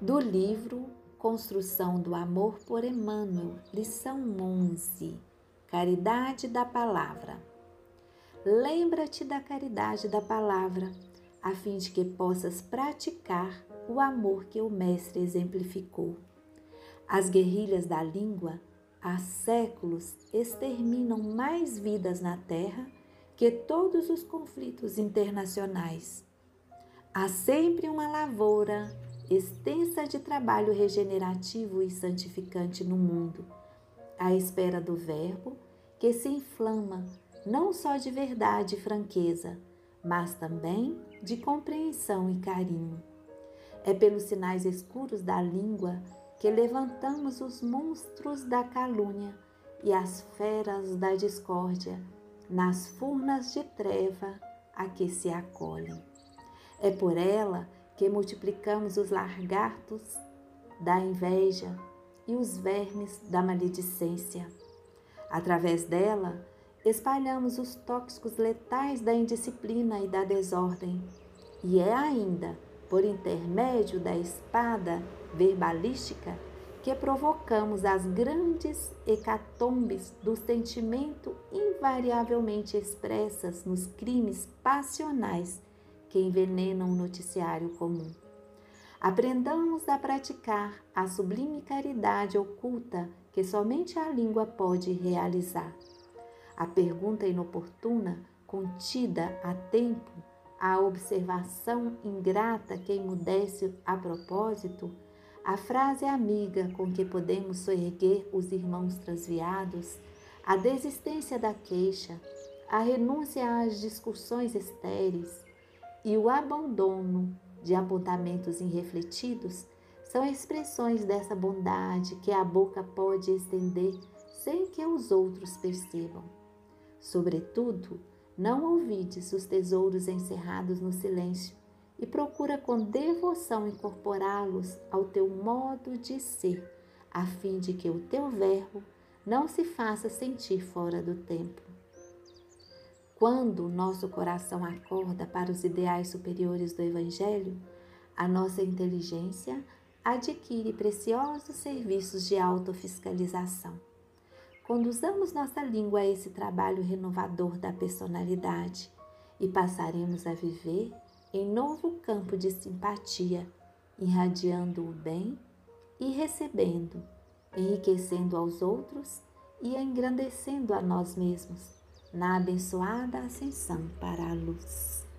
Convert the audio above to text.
do livro Construção do Amor por Emmanuel, lição 11: Caridade da Palavra. Lembra-te da caridade da palavra, a fim de que possas praticar o amor que o Mestre exemplificou. As guerrilhas da língua há séculos exterminam mais vidas na Terra que todos os conflitos internacionais. Há sempre uma lavoura extensa de trabalho regenerativo e santificante no mundo, à espera do Verbo que se inflama não só de verdade e franqueza, mas também de compreensão e carinho. É pelos sinais escuros da língua que levantamos os monstros da calúnia e as feras da discórdia nas furnas de treva a que se acolhem. É por ela que multiplicamos os largatos da inveja e os vermes da maledicência. Através dela, espalhamos os tóxicos letais da indisciplina e da desordem. E é ainda por intermédio da espada verbalística que provocamos as grandes hecatombes do sentimento invariavelmente expressas nos crimes passionais que envenenam o noticiário comum. Aprendamos a praticar a sublime caridade oculta que somente a língua pode realizar. A pergunta inoportuna, contida a tempo, a observação ingrata que emudece a propósito, a frase amiga com que podemos soerguer os irmãos transviados, a desistência da queixa, a renúncia às discussões estéreis, e o abandono de apontamentos irrefletidos são expressões dessa bondade que a boca pode estender sem que os outros percebam. Sobretudo, não ouvides os tesouros encerrados no silêncio e procura com devoção incorporá-los ao teu modo de ser, a fim de que o teu verbo não se faça sentir fora do tempo. Quando nosso coração acorda para os ideais superiores do Evangelho, a nossa inteligência adquire preciosos serviços de autofiscalização. Conduzamos nossa língua a esse trabalho renovador da personalidade e passaremos a viver em novo campo de simpatia, irradiando o bem e recebendo, enriquecendo aos outros e engrandecendo a nós mesmos na abençoada ascensão para a luz.